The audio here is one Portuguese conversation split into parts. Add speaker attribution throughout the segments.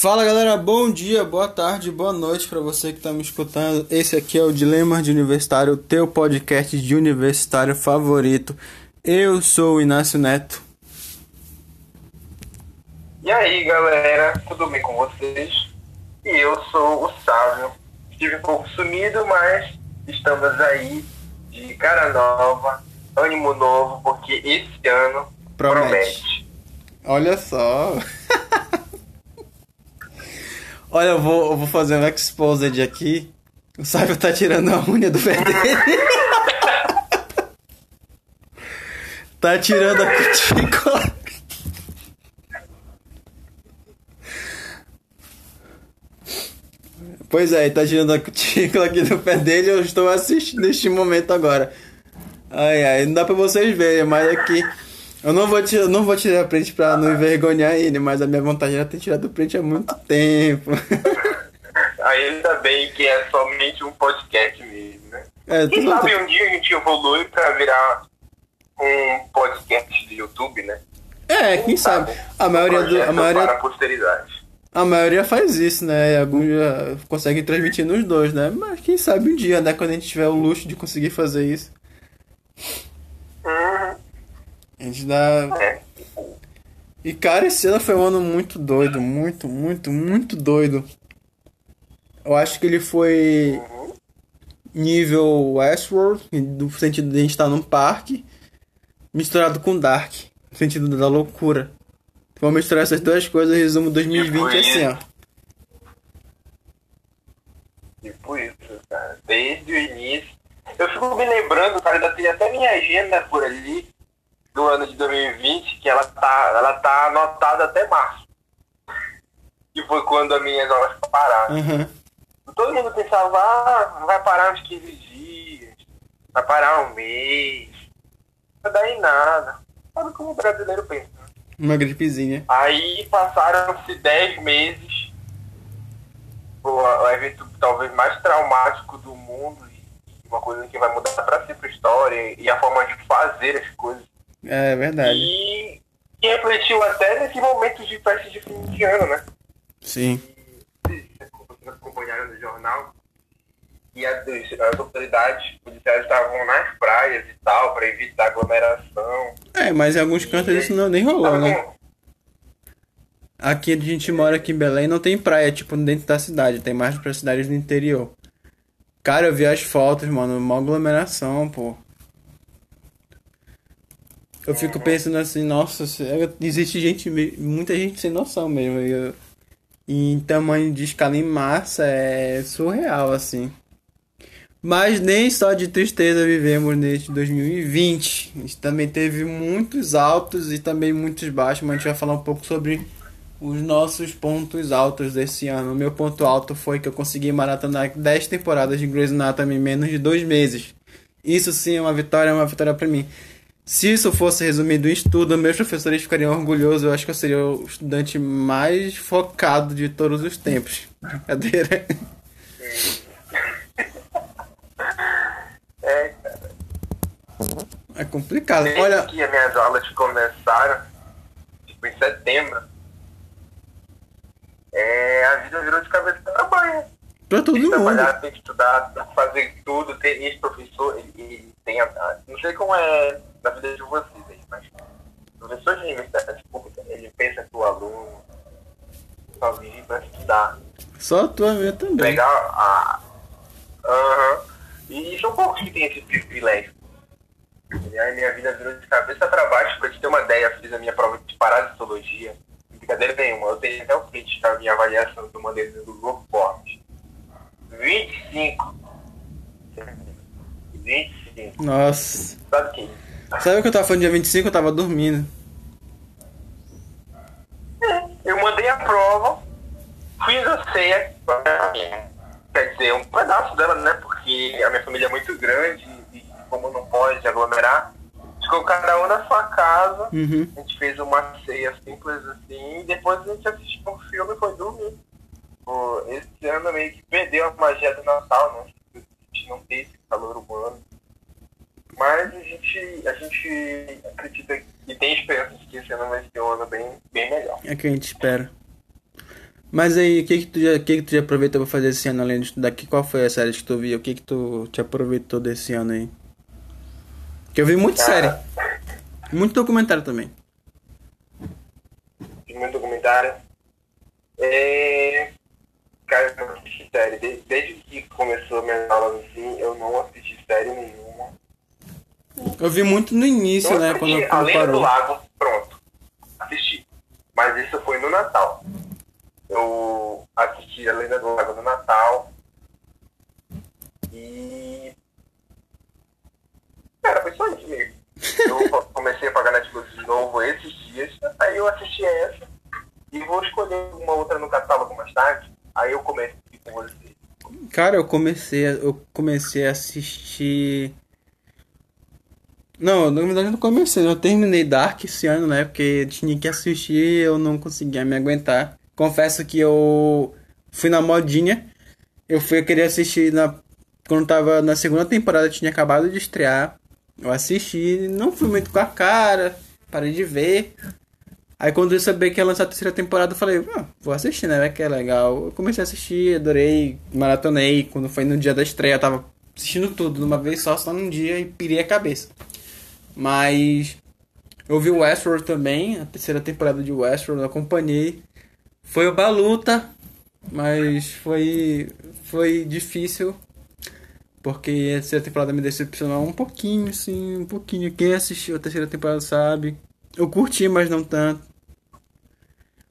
Speaker 1: Fala galera, bom dia, boa tarde, boa noite para você que está me escutando. Esse aqui é o Dilema de Universitário, teu podcast de universitário favorito. Eu sou o Inácio Neto.
Speaker 2: E aí galera, tudo bem com vocês? E eu sou o Sávio. Estive um pouco sumido, mas estamos aí de cara nova, ânimo novo, porque esse ano promete. promete.
Speaker 1: Olha só. Olha, eu vou, eu vou fazer um exposed aqui. O Sávio tá tirando a unha do pé dele. tá tirando a cutícula. Pois é, tá tirando a cutícula aqui do pé dele eu estou assistindo neste momento agora. Ai, ai, não dá pra vocês verem, mas aqui... Eu não vou tirar, não vou tirar print pra não envergonhar ele, mas a minha vontade era ter tirado o print há muito tempo.
Speaker 2: Ainda bem que é somente um podcast mesmo, né? É, Quem sabe um dia a gente evolui pra virar um podcast de YouTube, né?
Speaker 1: É, quem, quem sabe? sabe? A maioria do. A maioria,
Speaker 2: para a posteridade.
Speaker 1: A maioria faz isso, né? Alguns já conseguem transmitir nos dois, né? Mas quem sabe um dia, né? Quando a gente tiver o luxo de conseguir fazer isso.
Speaker 2: Uhum.
Speaker 1: A gente dá. E cara, esse ano foi um ano muito doido, muito, muito, muito doido. Eu acho que ele foi nível Westworld, no sentido de a gente estar num parque, misturado com Dark, no sentido da loucura. Vamos misturar essas duas coisas, resumo 2020 tipo assim, ó.
Speaker 2: Tipo isso, cara. Desde o início. Eu fico me lembrando, cara, ainda tem até minha agenda por ali do ano de 2020, que ela tá, ela tá anotada até março. Que foi quando as minhas aulas pararam.
Speaker 1: Uhum.
Speaker 2: Todo mundo pensava, ah, vai parar uns 15 dias, vai parar um mês, não vai dar em nada. Sabe como o brasileiro pensa. Né?
Speaker 1: Uma gripezinha.
Speaker 2: Aí passaram-se 10 meses, o, evento talvez mais traumático do mundo, uma coisa que vai mudar para sempre a história e a forma de fazer as coisas
Speaker 1: é verdade.
Speaker 2: E, e refletiu até nesse momento de festa de fim de ano, né?
Speaker 1: Sim.
Speaker 2: Vocês acompanharam no jornal e as, as autoridades policiais estavam nas praias e tal, para evitar aglomeração.
Speaker 1: É, mas em alguns cantos e, isso não nem rolou, né? Aqui a gente mora aqui em Belém não tem praia, tipo, dentro da cidade, tem mais para cidades do interior. Cara, eu vi as fotos, mano, uma aglomeração, pô. Eu fico pensando assim, nossa, existe gente, muita gente sem noção mesmo. E, em tamanho de escala em massa é surreal, assim. Mas nem só de tristeza vivemos neste 2020. A gente também teve muitos altos e também muitos baixos, mas a gente vai falar um pouco sobre os nossos pontos altos desse ano. O meu ponto alto foi que eu consegui maratonar 10 temporadas de Grey's Anatomy em menos de dois meses. Isso sim é uma vitória, é uma vitória para mim. Se isso fosse resumido em estudo, meus professores ficariam orgulhosos. Eu acho que eu seria o estudante mais focado de todos os tempos. Brincadeira.
Speaker 2: É, cara.
Speaker 1: É complicado.
Speaker 2: Desde
Speaker 1: Olha.
Speaker 2: que as minhas aulas começaram, tipo em setembro, é, a vida virou de cabeça para baixo.
Speaker 1: Pra todo
Speaker 2: tem
Speaker 1: mundo.
Speaker 2: Trabalhar, tem que estudar, tem que fazer tudo. Tem esse professor, ele, ele tem a, Não sei como é na vida de vocês aí, mas o professor de universidade pública, ele pensa que o aluno só vive para estudar.
Speaker 1: Só a tua vida também.
Speaker 2: Pegar a. Aham. E são poucos que têm esse privilégio. E aí minha vida virou de cabeça para baixo, pra te ter uma ideia, fiz a minha prova de parasitologia. Brincadeira nenhuma, eu tenho até o print da minha avaliação do modelo do Google Forms. 25. 25.
Speaker 1: Nossa.
Speaker 2: Sabe o que?
Speaker 1: Sabe o que eu tava falando dia 25? Eu tava dormindo.
Speaker 2: Eu mandei a prova, fiz a ceia, quer dizer, um pedaço dela, né? Porque a minha família é muito grande e como não pode aglomerar, ficou cada um na sua casa.
Speaker 1: Uhum.
Speaker 2: A gente fez uma ceia simples assim, e depois a gente assistiu um filme e foi dormir. Pô, esse ano meio que perdeu a magia do Natal, né? A gente não tem esse calor humano. Mas a gente, a gente acredita e tem esperança de que esse ano vai ser um ano bem, bem melhor.
Speaker 1: É que a gente espera. Mas aí, o que que tu já, que que tu já aproveitou pra fazer esse ano além de estudar? Que, qual foi a série que tu viu? O que que tu te aproveitou desse ano aí? Que eu vi muita série. Muito documentário também.
Speaker 2: muito documentário. É... Cara, eu não assisti série. Desde, desde que começou minhas aulas assim, eu não assisti série nenhuma.
Speaker 1: Eu vi muito no início,
Speaker 2: Não
Speaker 1: né?
Speaker 2: assisti
Speaker 1: Quando,
Speaker 2: A
Speaker 1: quando
Speaker 2: Lenda do. Lago, pronto. Assisti. Mas isso foi no Natal. Eu assisti A Lenda do Lago no Natal. E. Cara, foi só isso mesmo. Eu comecei a pagar Netflix de novo esses dias, aí eu assisti essa. E vou escolher uma outra no catálogo mais tarde. Aí eu começo com você.
Speaker 1: Cara, eu comecei, a- eu comecei a assistir. Não, na verdade eu não comecei, eu terminei Dark esse ano, né? Porque tinha que assistir eu não conseguia me aguentar. Confesso que eu fui na modinha. Eu fui querer assistir na quando tava na segunda temporada, tinha acabado de estrear. Eu assisti, não fui muito com a cara, parei de ver. Aí quando eu sabia que ia lançar a terceira temporada, eu falei, ah, vou assistir, né? Que é legal. Eu comecei a assistir, adorei, maratonei. Quando foi no dia da estreia, eu tava assistindo tudo de uma vez só, só num dia e pirei a cabeça. Mas eu vi o Westworld também, a terceira temporada de Westworld, acompanhei. Foi uma luta, mas foi, foi difícil. Porque a terceira temporada me decepcionou um pouquinho, sim, um pouquinho. Quem assistiu a terceira temporada sabe. Eu curti, mas não tanto.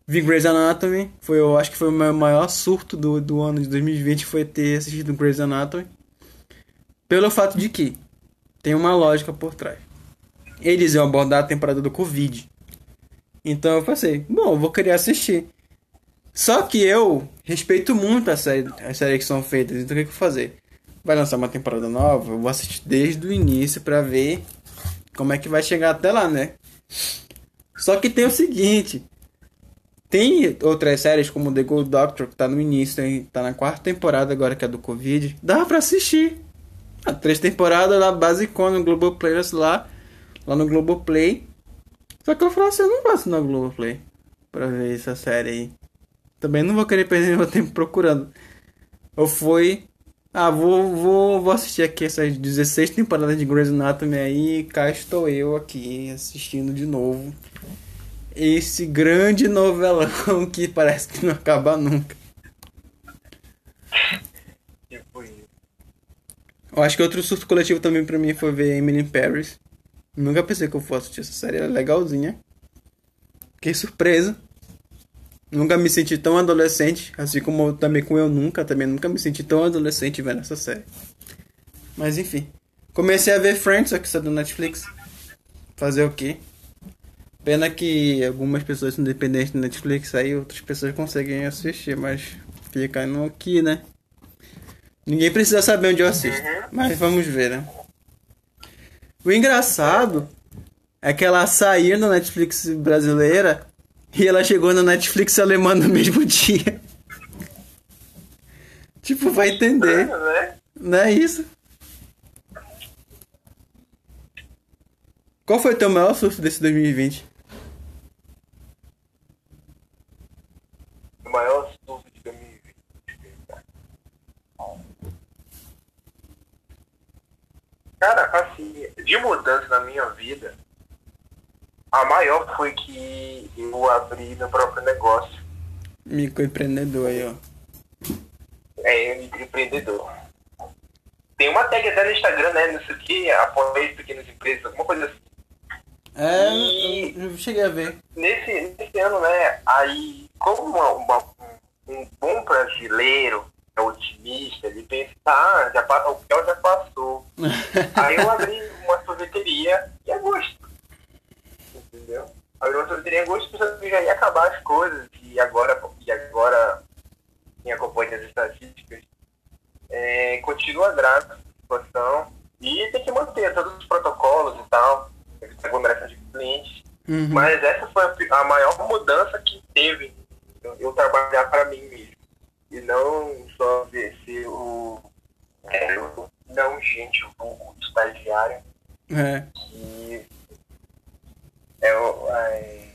Speaker 1: Vi Grey's Anatomy. Foi, eu acho que foi o meu maior surto do, do ano de 2020 foi ter assistido Grey's Anatomy. Pelo fato de que tem uma lógica por trás. Eles iam abordar a temporada do Covid. Então eu pensei, bom, vou querer assistir. Só que eu respeito muito as séries, as séries que são feitas, então o que, que eu vou fazer? Vai lançar uma temporada nova, eu vou assistir desde o início pra ver como é que vai chegar até lá, né? Só que tem o seguinte, tem outras séries como The Good Doctor, que tá no início, tem, tá na quarta temporada agora que é do Covid, dá pra assistir. Ah, três temporadas lá, basicona no Globoplay, lá, lá no Globoplay. Só que eu falo assim, eu não gosto no Globoplay pra ver essa série aí. Também não vou querer perder meu tempo procurando. Eu fui. Ah, vou, vou, vou assistir aqui essas 16 temporadas de Grey's Anatomy aí. E cá estou eu aqui assistindo de novo. Esse grande novelão que parece que não acaba nunca.
Speaker 2: Tipo isso.
Speaker 1: Eu acho que outro surto coletivo também pra mim foi ver Emily in Paris. Nunca pensei que eu fosse assistir essa série, ela é legalzinha. Fiquei surpreso. Nunca me senti tão adolescente, assim como também com eu nunca, também nunca me senti tão adolescente vendo essa série. Mas enfim. Comecei a ver Friends, aqui está do Netflix. Fazer o quê? Pena que algumas pessoas são dependentes do Netflix, aí outras pessoas conseguem assistir, mas fica no aqui, né? Ninguém precisa saber onde eu assisto. Mas vamos ver, né? O engraçado é que ela saiu na Netflix brasileira e ela chegou na Netflix alemã no mesmo dia. tipo, vai entender.
Speaker 2: Né?
Speaker 1: Não é isso? Qual foi o teu maior susto desse 2020?
Speaker 2: Maior surto de 2020. Cara, assim, de mudança na minha vida, a maior foi que eu abri meu próprio negócio.
Speaker 1: Microempreendedor aí, ó.
Speaker 2: É, empreendedor. Tem uma tag até no Instagram, né? Não sei o que, apoio pequenas empresas, alguma coisa assim.
Speaker 1: É,
Speaker 2: E-
Speaker 1: eu, cheguei a ver.
Speaker 2: Nesse, nesse ano, né? Aí, como uma- uma- um bom brasileiro é otimista, ele pensa, ah, já, o pior já passou. Aí eu abri uma sorveteria em agosto. Entendeu? Abri uma sorveteria em agosto pensando que já ia acabar as coisas. E agora, e agora quem acompanha as estatísticas, é, continua grave a situação. E tem que manter todos os protocolos e tal, aglomeração de clientes.
Speaker 1: Uhum.
Speaker 2: Mas essa foi a maior mudança que teve eu, trabalhar para mim mesmo. E não só ver ser o, é, não gente, o vulgo estagiário.
Speaker 1: É.
Speaker 2: E é, o- é,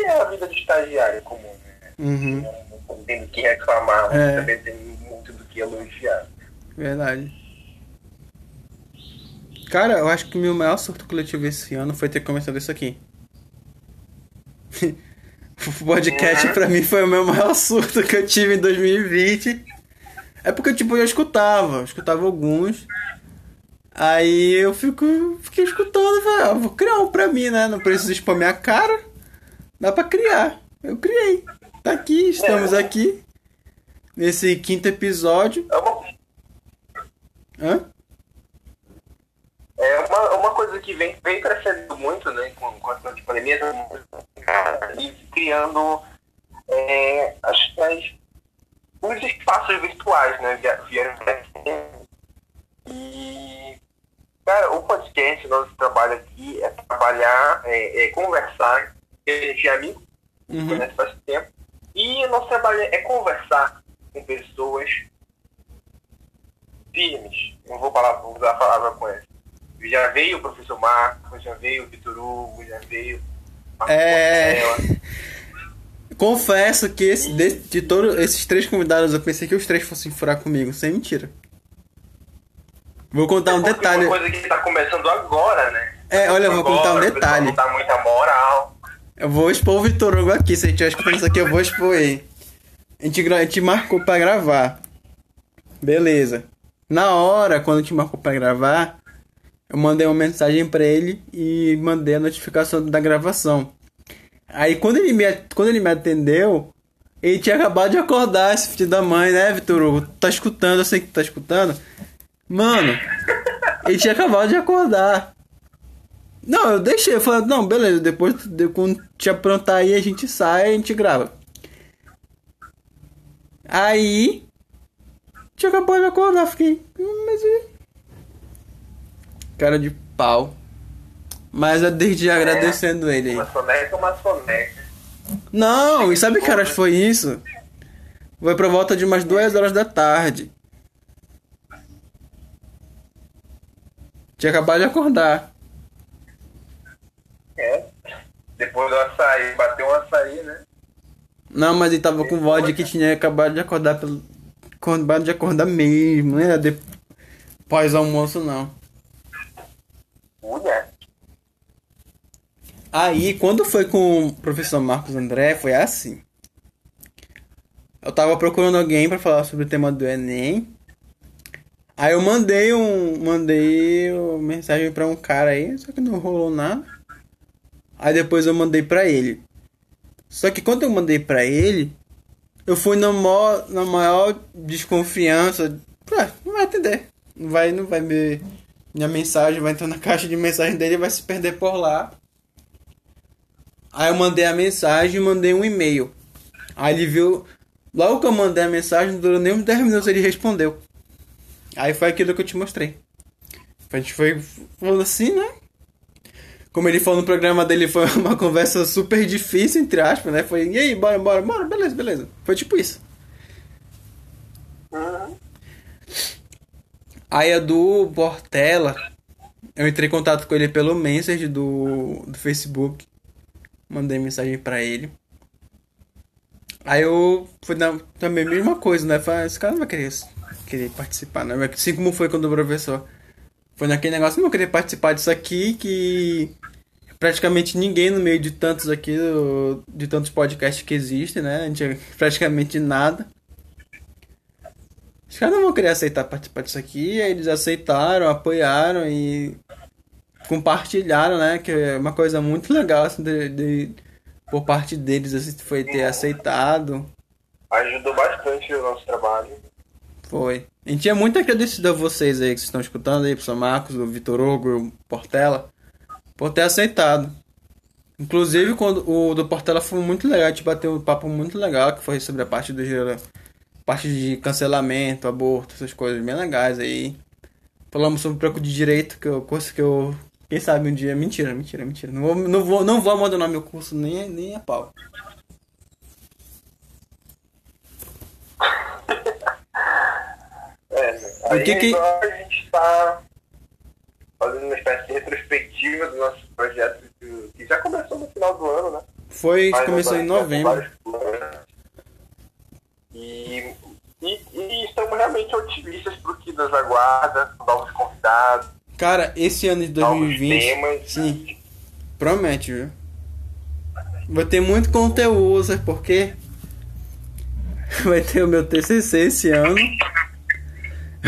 Speaker 2: é a vida de estagiário comum, né?
Speaker 1: Uhum.
Speaker 2: Não tem do que reclamar,
Speaker 1: É.
Speaker 2: também tem muito do que elogiar.
Speaker 1: Verdade. Cara, eu acho que o meu maior surto coletivo esse ano foi ter começado isso aqui. o podcast
Speaker 2: Uhum.
Speaker 1: pra mim foi o meu maior surto que eu tive em 2020. É porque, tipo, eu escutava, eu escutava alguns. Aí eu fico, fiquei escutando falei, ah, vou criar um pra mim, né? Não preciso expor minha cara. Dá pra criar. Eu criei. Tá aqui, estamos
Speaker 2: É.
Speaker 1: aqui. Nesse quinto episódio.
Speaker 2: É uma,
Speaker 1: Hã?
Speaker 2: É uma, uma coisa que vem, vem crescendo muito, né, com, com a questão de pandemia, e criando é, as, as, os espaços virtuais, né, via- vieram. E, cara, o podcast, nosso trabalho aqui é trabalhar, é, é conversar, a gente é amigo,
Speaker 1: Uhum.
Speaker 2: conhece faz tempo, e o nosso trabalho é conversar com pessoas firmes. Não vou falar, vou usar a palavra com essa. Já veio o professor Marcos, já veio o Vitor Hugo, já veio a
Speaker 1: É. Confesso que esse, de, de todos esses três convidados, eu pensei que os três fossem furar comigo, sem mentira. Vou contar um
Speaker 2: Porque
Speaker 1: detalhe.
Speaker 2: Uma coisa que tá começando agora, né?
Speaker 1: É, olha, eu vou contar um
Speaker 2: Agora, o pessoal
Speaker 1: detalhe.
Speaker 2: Não dá muita moral.
Speaker 1: Eu vou expor o Vitor Hugo aqui. Se a gente estiver escutando isso aqui, eu vou expor ele. A gente, a gente marcou pra gravar. Beleza. Na hora, quando a gente marcou pra gravar, eu mandei uma mensagem pra ele e mandei a notificação da gravação. Aí quando ele me, quando ele me atendeu, ele tinha acabado de acordar, esse filho da mãe, né, Vitor Hugo? Tá escutando, eu sei que tá escutando. Mano, ele tinha acabado de acordar. Não, eu deixei, eu falei, não, beleza, depois de, quando te aprontar aí, a gente sai, a gente grava. Aí, tinha acabado de acordar, fiquei, hum, mas. Cara de pau. Mas eu desde já agradecendo ele aí.
Speaker 2: Uma soneca, uma soneca.
Speaker 1: Não, e sabe que horas foi isso? Foi por volta de umas duas horas da tarde. Tinha acabado de acordar.
Speaker 2: É. Depois do açaí, bateu um açaí, né?
Speaker 1: Não, mas ele tava com voz de que tinha acabado de acordar pelo. Acabado de acordar mesmo, era depois almoço não.
Speaker 2: Mulher.
Speaker 1: Aí, quando foi com o professor Marcos André, foi assim. Eu tava procurando alguém pra falar sobre o tema do Enem. Aí eu mandei um, mandei uma mensagem pra um cara aí, só que não rolou nada. Aí depois eu mandei pra ele. Só que quando eu mandei pra ele, eu fui na maior, na maior desconfiança. Ah, não vai atender. Não vai, não vai ver minha mensagem, vai entrar na caixa de mensagem dele e vai se perder por lá. Aí eu mandei a mensagem mandei um e-mail. Aí ele viu. Logo que eu mandei a mensagem, não durou nem uns 10 minutos ele respondeu. Aí foi aquilo que eu te mostrei. A gente foi falando assim, né? Como ele falou no programa dele, foi uma conversa super difícil, entre aspas, né? Foi, e aí, bora, bora, bora, beleza, beleza. Foi tipo isso.
Speaker 2: Uhum.
Speaker 1: Aí a do Portela, eu entrei em contato com ele pelo Messenger do, do Facebook. Mandei mensagem pra ele. Aí eu fui na, também mesma coisa, né? Falei, esse cara não vai querer, querer participar, né? Assim como foi quando o professor. Foi naquele negócio, não querer participar disso aqui que praticamente ninguém no meio de tantos aqui, de tantos podcasts que existem, né? A gente é praticamente nada. Os caras não vão querer aceitar participar disso aqui, aí eles aceitaram, apoiaram e compartilharam, né? Que é uma coisa muito legal, assim, de, de- por parte deles, assim, foi ter aceitado.
Speaker 2: Ajudou bastante o nosso trabalho.
Speaker 1: Foi. A gente é muito agradecido a vocês aí que estão escutando aí, professor Marcos, o Vitor Hugo, o Portela, por ter aceitado. Inclusive, quando o do Portela foi muito legal, a gente bateu um papo muito legal, que foi sobre a parte do gera- parte de cancelamento, aborto, essas coisas bem legais aí. Falamos sobre um pouco de direito, que eu curso que eu. Quem sabe um dia. Mentira, mentira, mentira. Não vou, não vou, não vou abandonar meu curso nem, nem a pau.
Speaker 2: É,
Speaker 1: O
Speaker 2: aí
Speaker 1: que que-
Speaker 2: agora a gente tá fazendo uma espécie de retrospectiva do nosso projeto que já começou no final do ano, né?
Speaker 1: Foi, Mas começou em novembro.
Speaker 2: E, e, estamos realmente otimistas pro que nos aguarda, novos convidados.
Speaker 1: Cara, esse ano de 2020. Temas. Sim. Promete, viu? Vai ter muito conteúdo, sabe por quê? Vai ter o meu TCC esse ano.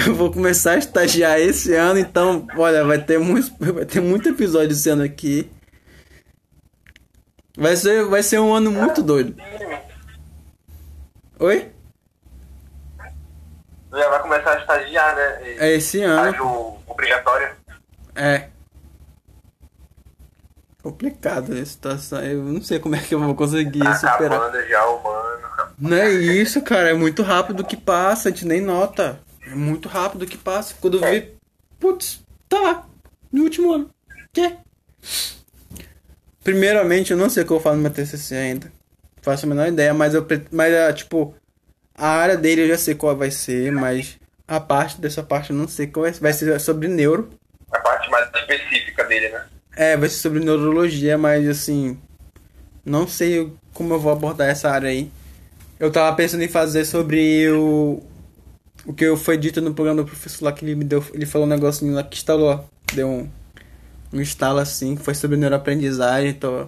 Speaker 1: Eu vou começar a estagiar esse ano, então, olha, vai ter muito, vai ter muito episódio esse ano aqui. Vai ser, vai ser um ano muito doido. Oi?
Speaker 2: Já vai começar a estagiar, né?
Speaker 1: É esse ano.
Speaker 2: Obrigatório.
Speaker 1: É. Complicado a situação. Eu não sei como é que eu vou conseguir
Speaker 2: tá
Speaker 1: superar.
Speaker 2: já o mano.
Speaker 1: Não é isso, cara. É muito rápido que passa, a gente nem nota. É muito rápido que passa. Quando é. vê. Putz, tá lá. No último ano. Que? Primeiramente, eu não sei o que eu vou falar no meu TCC ainda. Faço a menor ideia, mas eu. Mas, é, tipo. A área dele eu já sei qual vai ser, mas. A parte dessa parte eu não sei qual vai ser. Vai ser sobre neuro.
Speaker 2: A parte mais específica dele, né?
Speaker 1: É, vai ser sobre neurologia, mas assim. Não sei como eu vou abordar essa área aí. Eu tava pensando em fazer sobre o. O que foi dito no programa do professor lá que ele me deu. Ele falou um negocinho lá que instalou. Deu um. Um instalo assim, que foi sobre neuroaprendizagem. Tô.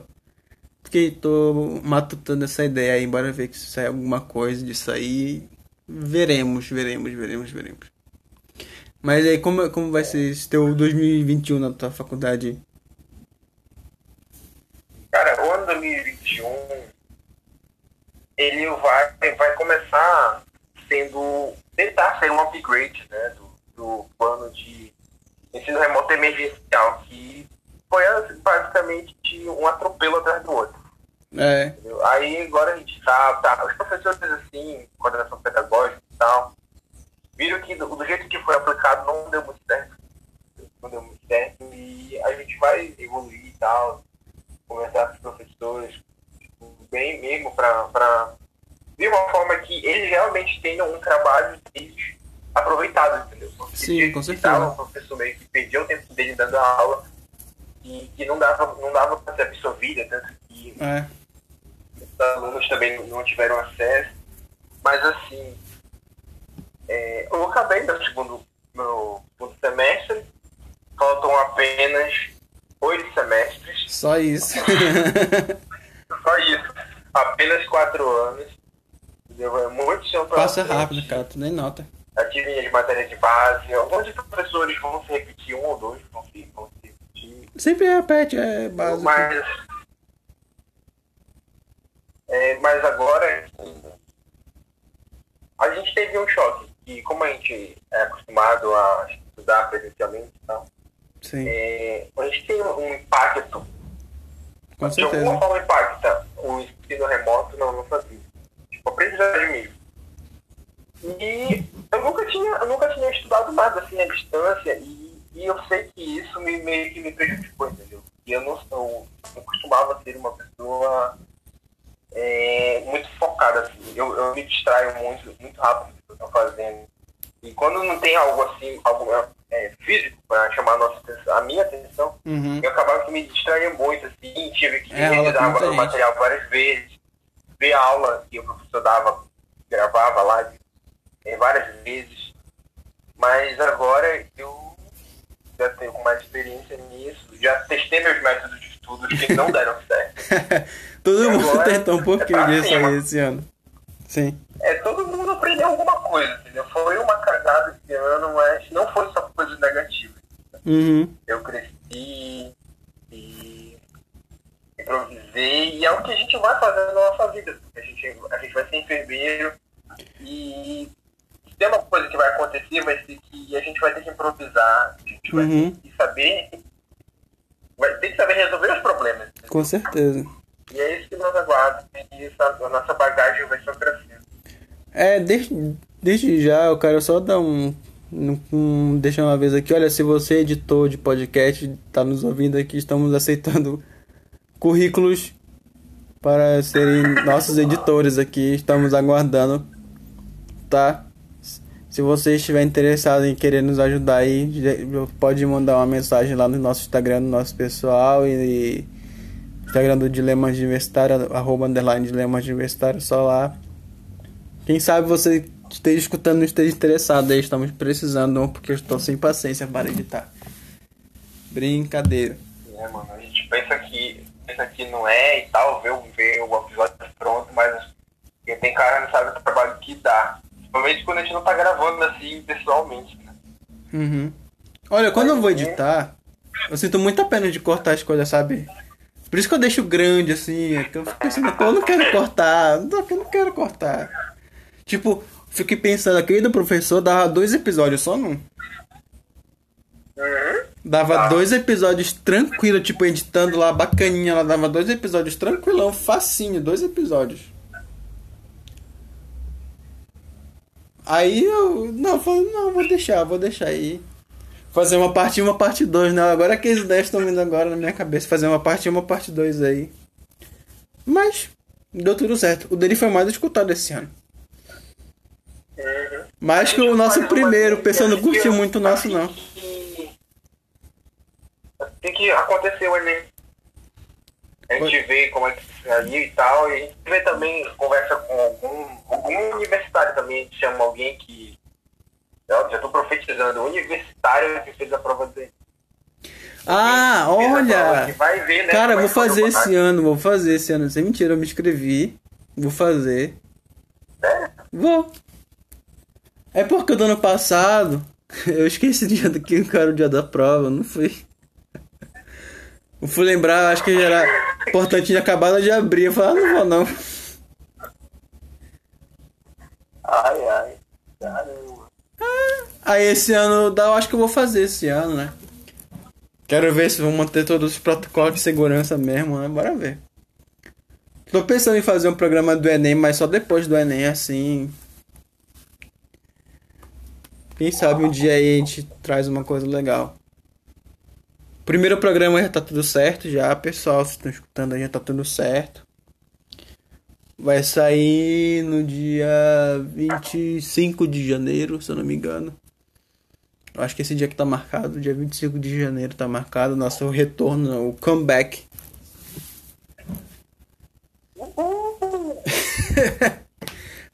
Speaker 1: Fiquei, tô matutando essa ideia aí. Bora ver se sai alguma coisa disso aí. Veremos, veremos, veremos, veremos. Mas aí, como, como vai ser esse teu 2021 na tua faculdade?
Speaker 2: Cara, o ano 2021 ele vai, vai começar sendo tentar ser um upgrade né, do, do plano de ensino remoto emergencial, que basicamente um atropelo atrás do outro.
Speaker 1: É.
Speaker 2: Aí agora a gente sabe, tá, os professores assim, coordenação pedagógica e tal, viram que do, do, jeito que foi aplicado não deu muito certo. Não deu muito certo e a gente vai evoluir e tal, conversar com os professores, bem mesmo para de uma forma que eles realmente tenham um trabalho deles aproveitado, entendeu?
Speaker 1: Porque Sim, com certeza.
Speaker 2: um professor meio que perdia o tempo dele dando aula e que não dava, não dava para ser absorvida, tanto que
Speaker 1: é.
Speaker 2: os alunos também não tiveram acesso. Mas assim, é, eu acabei meu segundo, meu segundo semestre, faltam apenas oito semestres.
Speaker 1: Só isso.
Speaker 2: Só isso. Apenas quatro anos. Entendeu? É muito chão pra
Speaker 1: Passa rápido, cara, tu nem nota.
Speaker 2: Ativinha de matéria de base. Alguns professores vão se repetir, um ou dois vão se, vão se repetir.
Speaker 1: Sempre repete, é básico.
Speaker 2: Mas, é, mas agora a gente teve um choque. E como a gente é acostumado a estudar presencialmente e tal,
Speaker 1: Sim.
Speaker 2: É, a gente tem um impacto
Speaker 1: com
Speaker 2: de
Speaker 1: certeza.
Speaker 2: alguma forma impacta o ensino remoto na nossa vida. Tipo, aprendizagem mesmo. E eu nunca tinha, eu nunca tinha estudado nada assim à distância e, e eu sei que isso me, meio que me prejudicou, entendeu? E eu não, eu, eu costumava ser uma pessoa é, muito focada, assim. Eu, eu me distraio muito, muito rápido do que eu estou fazendo. E quando não tem algo assim, algo é, físico para chamar a, nossa atenção, a minha atenção,
Speaker 1: uhum.
Speaker 2: eu acabava que me distraía muito, assim, tive que é, revisar o material várias vezes, ver a aula que o professor dava, gravava lá é, várias vezes. Mas agora eu já tenho mais experiência nisso, já testei meus métodos de estudo que não deram certo.
Speaker 1: Todo mundo tentou um pouquinho é disso aí esse ano. Sim.
Speaker 2: É, todo mundo aprendeu alguma coisa, entendeu? Foi uma cagada esse ano, mas não foi só coisas negativas.
Speaker 1: Uhum.
Speaker 2: Eu cresci e improvisei, e é o que a gente vai fazer na nossa vida. A gente, a gente vai ser enfermeiro e tem uma coisa que vai acontecer, vai ser que a gente vai ter que improvisar, a gente vai
Speaker 1: uhum.
Speaker 2: ter que saber. Vai ter que saber resolver os problemas.
Speaker 1: Com certeza.
Speaker 2: E é isso que nos aguarda. E essa, a nossa bagagem vai só crescendo.
Speaker 1: É, desde, desde já eu quero só dar um, um, um. Deixar uma vez aqui. Olha, se você é editor de podcast, está nos ouvindo aqui, estamos aceitando currículos para serem nossos editores aqui. Estamos aguardando, tá? Se você estiver interessado em querer nos ajudar aí, pode mandar uma mensagem lá no nosso Instagram, no nosso pessoal e Instagram do Dilemas Universitário, arroba underline Dilemas Universitário, só lá. Quem sabe você esteja escutando e esteja interessado aí, estamos precisando, porque eu estou sem paciência para editar. Brincadeira.
Speaker 2: É, mano, a gente pensa que, pensa que não é e tal, vê, vê o episódio pronto, mas tem cara não sabe o trabalho que dá. Principalmente quando a gente não tá gravando assim pessoalmente, né?
Speaker 1: Uhum. Olha, quando eu vou editar, eu sinto muita pena de cortar as coisas, sabe? Por isso que eu deixo grande, assim, é que eu fico pensando, pô, eu não quero cortar, não, eu não quero cortar. Tipo, fiquei pensando, aquele do professor dava dois episódios só não.
Speaker 2: Uhum.
Speaker 1: Dava ah. dois episódios tranquilo, tipo, editando lá, bacaninha, ela dava dois episódios tranquilão, facinho, dois episódios. Aí eu. Não, falei, não, vou deixar, vou deixar aí. Fazer uma parte 1, uma parte 2, né? Agora que as ideias estão vindo agora na minha cabeça. Fazer uma parte 1, uma parte 2 aí. Mas, deu tudo certo. O dele foi mais escutado esse ano.
Speaker 2: Uhum.
Speaker 1: Mais que o nosso primeiro. O pessoal não curtiu muito o nosso, não.
Speaker 2: Tem que acontecer o Enem. A gente vê como é que ali e tal, e a gente vê também, conversa com algum, algum universitário também, a gente chama alguém que. Eu já estou profetizando, universitário que fez a prova dele.
Speaker 1: Ah, olha!
Speaker 2: Vai ver, né,
Speaker 1: Cara, vou fazer esse ano, vou fazer esse ano. Sem mentira, eu me inscrevi. Vou fazer.
Speaker 2: É?
Speaker 1: Vou. É porque do ano passado eu esqueci o dia do que era o dia da prova, não fui. Eu fui lembrar, acho que era importante acabada de abrir. Eu falei, ah, não vou não.
Speaker 2: Ai, ai. Caramba.
Speaker 1: Aí esse ano, eu acho que eu vou fazer esse ano, né? Quero ver se vão manter todos os protocolos de segurança mesmo, né? Bora ver. Tô pensando em fazer um programa do Enem, mas só depois do Enem, assim. Quem sabe um dia aí a gente traz uma coisa legal. Primeiro programa já tá tudo certo, já, pessoal, vocês estão escutando aí, já tá tudo certo. Vai sair no dia 25 de janeiro, se eu não me engano. Eu acho que esse dia que tá marcado, dia 25 de janeiro tá marcado, nosso retorno, o comeback.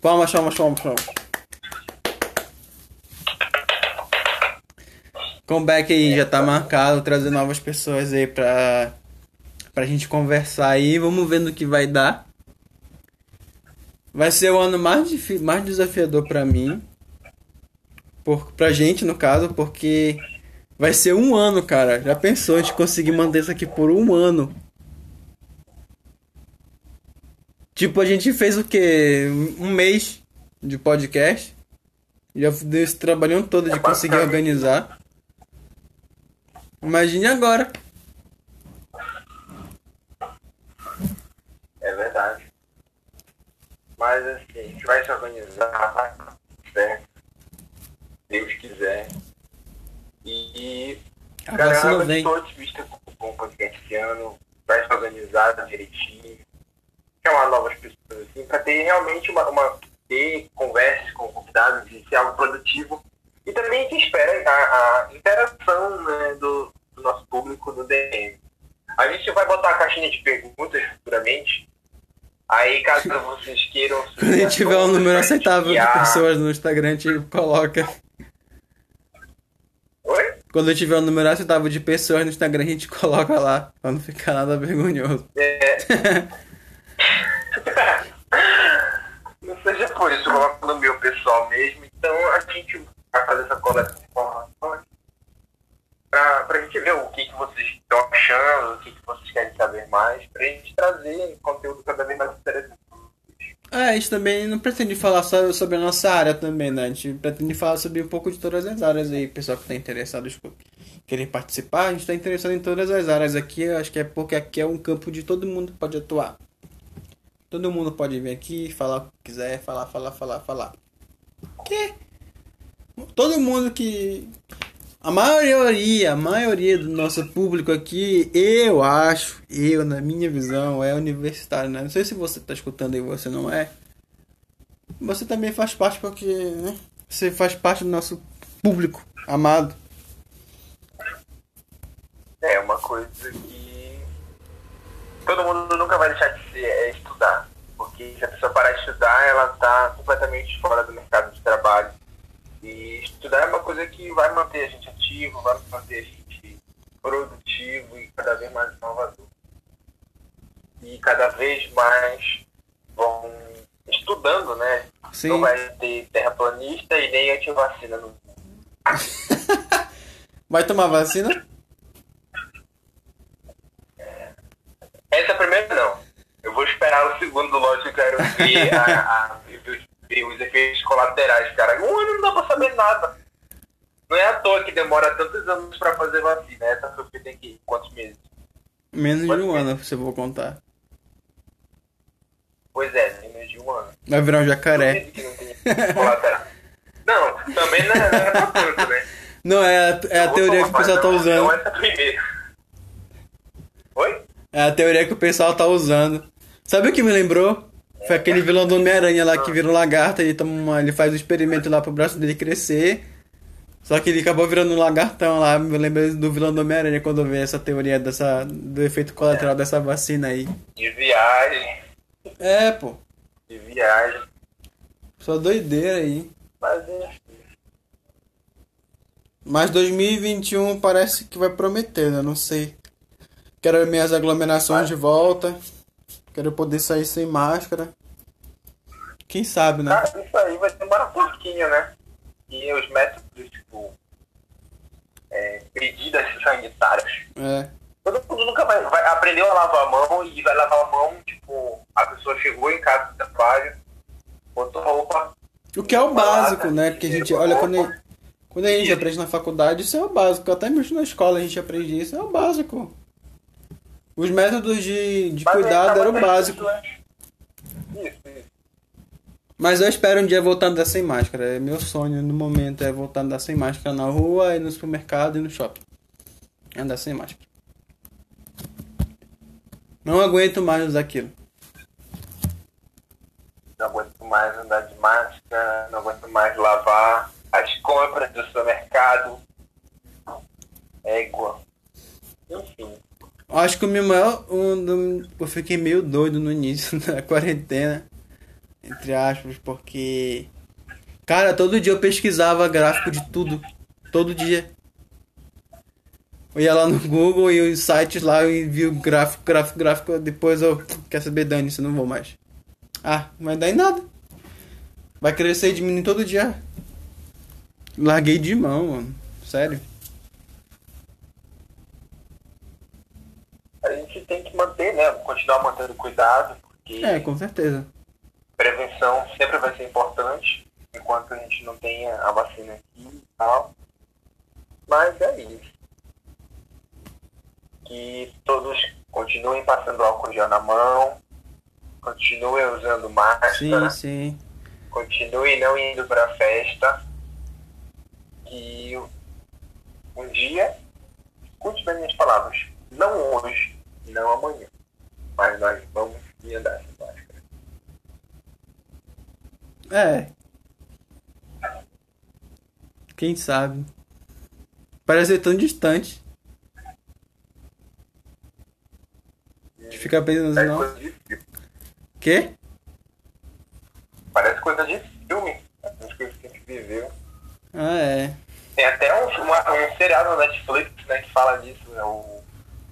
Speaker 1: palmas, palmas, palmas, palmas. Comeback aí já tá marcado, trazer novas pessoas aí pra, pra gente conversar aí. Vamos ver no que vai dar. Vai ser o ano mais, mais desafiador pra mim. Por, pra gente, no caso, porque vai ser um ano, cara. Já pensou a gente conseguir manter isso aqui por um ano? Tipo, a gente fez o que? Um mês de podcast. Já deu esse trabalhão todo de conseguir organizar. Imagine agora.
Speaker 2: É verdade. Mas assim, a gente vai se organizar, certo? Deus quiser. E,
Speaker 1: a cara, eu
Speaker 2: estou otimista com, o podcast esse ano. Vai se organizar direitinho. Chamar novas pessoas assim, para ter realmente uma, uma ter conversa com convidados e ser algo produtivo e também a gente espera a, a interação né, do, do, nosso público no DM. A gente vai botar a caixinha de perguntas futuramente. Aí, caso vocês queiram.
Speaker 1: Quando a gente tiver um número aceitável de pessoas no Instagram, a gente coloca.
Speaker 2: Oi?
Speaker 1: Quando tiver um número aceitável de pessoas no Instagram, a gente coloca lá, pra não ficar nada vergonhoso.
Speaker 2: É. não seja por isso, coloca no meu pessoal mesmo. Então a gente vai fazer essa coleta de informações para a gente ver o que, que vocês estão achando, o que, que vocês querem saber mais, para a gente trazer conteúdo cada vez mais interessante.
Speaker 1: É, a gente também não pretende falar só sobre a nossa área também, né? A gente pretende falar sobre um pouco de todas as áreas aí. Pessoal que está interessado em querer participar, a gente está interessado em todas as áreas aqui. Acho que é porque aqui é um campo de todo mundo pode atuar. Todo mundo pode vir aqui, falar o que quiser, falar, falar, falar, falar. Que? Todo mundo que. A maioria, a maioria do nosso público aqui, eu acho, eu, na minha visão, é universitário, né? Não sei se você está escutando e você não é. Você também faz parte porque, né? Você faz parte do nosso público amado.
Speaker 2: É uma coisa que todo mundo nunca vai deixar de ser, é estudar. Porque se a pessoa parar de estudar, ela está completamente fora do mercado de trabalho. E estudar é uma coisa que vai manter a gente ativo, vai manter a gente produtivo e cada vez mais inovador. E cada vez mais vão estudando, né?
Speaker 1: Sim.
Speaker 2: Não vai ter terraplanista e nem antivacina no mundo.
Speaker 1: Vai tomar vacina?
Speaker 2: Essa primeira não. Eu vou esperar o segundo lote que eu quero ver, a, a, efeitos colaterais, cara. Um ano não dá pra saber nada. Não é à toa que demora tantos anos pra fazer vacina. Essa foi tem que ir quantos meses?
Speaker 1: Menos de um ano, se eu vou contar.
Speaker 2: Pois é, menos de um ano.
Speaker 1: Vai virar um jacaré.
Speaker 2: Não. Não, também não é, não é pra tanto, né?
Speaker 1: Não, é a, é a teoria que o pessoal tá usando.
Speaker 2: Não essa primeira. Oi?
Speaker 1: É a teoria que o pessoal tá usando. Sabe o que me lembrou? Foi aquele vilão do Homem-Aranha lá que vira um lagarto, ele, toma uma- ele faz o experimento lá pro braço dele crescer. Só que ele acabou virando um lagartão lá. Me lembrei do vilão do Homem-Aranha quando eu vi essa teoria dessa, do efeito colateral dessa vacina aí.
Speaker 2: De viagem.
Speaker 1: É, pô.
Speaker 2: De viagem.
Speaker 1: Só doideira aí.
Speaker 2: Mas enfim.
Speaker 1: Mas 2021 parece que vai prometer, né? Não sei. Quero minhas aglomerações de volta. Quero poder sair sem máscara. Quem sabe, né?
Speaker 2: Cara, isso aí vai demorar um pouquinho, né? E os métodos, tipo, é, medidas sanitárias.
Speaker 1: É.
Speaker 2: Todo mundo nunca vai, vai aprendeu a lavar a mão e vai lavar a mão, tipo, a pessoa chegou em casa do trabalho, botou roupa.
Speaker 1: O que é o básico, né? Porque a gente, olha, quando a, quando a gente aprende na faculdade, isso é o básico. Até mesmo na escola a gente aprende isso, é o básico. Os métodos de, de
Speaker 2: Mas
Speaker 1: cuidado eram o
Speaker 2: até
Speaker 1: básico.
Speaker 2: isso, né? Isso, isso.
Speaker 1: Mas eu espero um dia voltar a andar sem máscara. É meu sonho no momento é voltar a andar sem máscara na rua, e no supermercado e no shopping. Andar sem máscara. Não aguento mais usar aquilo.
Speaker 2: Não aguento mais andar de máscara, não aguento mais lavar as compras do supermercado. Égua. Enfim.
Speaker 1: Acho que o meu maior. Um eu fiquei meio doido no início da quarentena. Entre aspas, porque. Cara, todo dia eu pesquisava gráfico de tudo. Todo dia. Eu ia lá no Google e os sites lá e vi o gráfico, gráfico, gráfico. Depois eu. Quer saber, Dani, isso não vou mais. Ah, não vai dar em nada. Vai crescer e diminuir todo dia. Larguei de mão, mano. Sério.
Speaker 2: A gente tem que manter, né? Continuar mantendo cuidado, porque
Speaker 1: É, com certeza.
Speaker 2: prevenção sempre vai ser importante, enquanto a gente não tenha a vacina aqui e tal. Mas é isso. Que todos continuem passando álcool gel na mão, continuem usando
Speaker 1: Sim,
Speaker 2: máscara,
Speaker 1: sim.
Speaker 2: continuem não indo pra festa. Que um dia, escute bem minhas palavras, não hoje, não amanhã, mas nós vamos andar sem máscara.
Speaker 1: É. Quem sabe? Parece ser tão distante. De ficar pensando assim, não. Quê?
Speaker 2: Parece coisa de filme. As coisas que a gente viveu.
Speaker 1: Ah, é.
Speaker 2: Tem até um, uma- um seriado na Netflix né, que fala disso, é o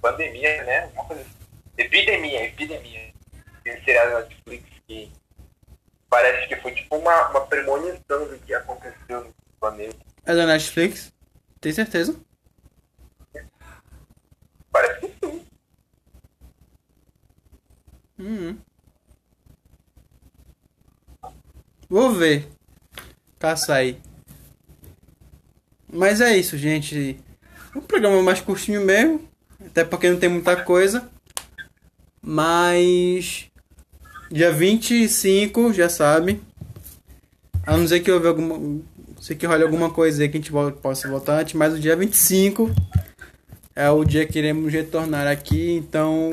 Speaker 2: Pandemia, né? Uma coisa assim. Epidemia, epidemia. Um seriado na Netflix que parece que foi tipo uma, uma premonição do que aconteceu no planeta.
Speaker 1: É da Netflix? Tem certeza?
Speaker 2: Parece que sim.
Speaker 1: Hum. Vou ver. Caça aí. Mas é isso, gente. Um programa mais curtinho mesmo. Até porque não tem muita coisa. Mas. Dia 25, já sabe. A não ser que houve alguma. Se que role alguma coisa aí que a gente possa voltar antes. Mas o dia 25 é o dia que iremos retornar aqui. Então.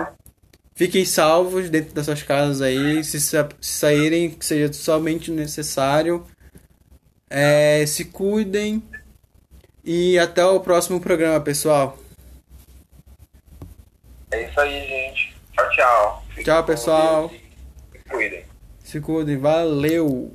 Speaker 1: Fiquem salvos dentro das suas casas aí. Se saírem, que seja somente necessário. É, se cuidem. E até o próximo programa, pessoal.
Speaker 2: É isso aí, gente. Tchau, tchau. Fiquem
Speaker 1: Tchau, pessoal.
Speaker 2: Deus Se cuidem.
Speaker 1: Se cuidem. Valeu.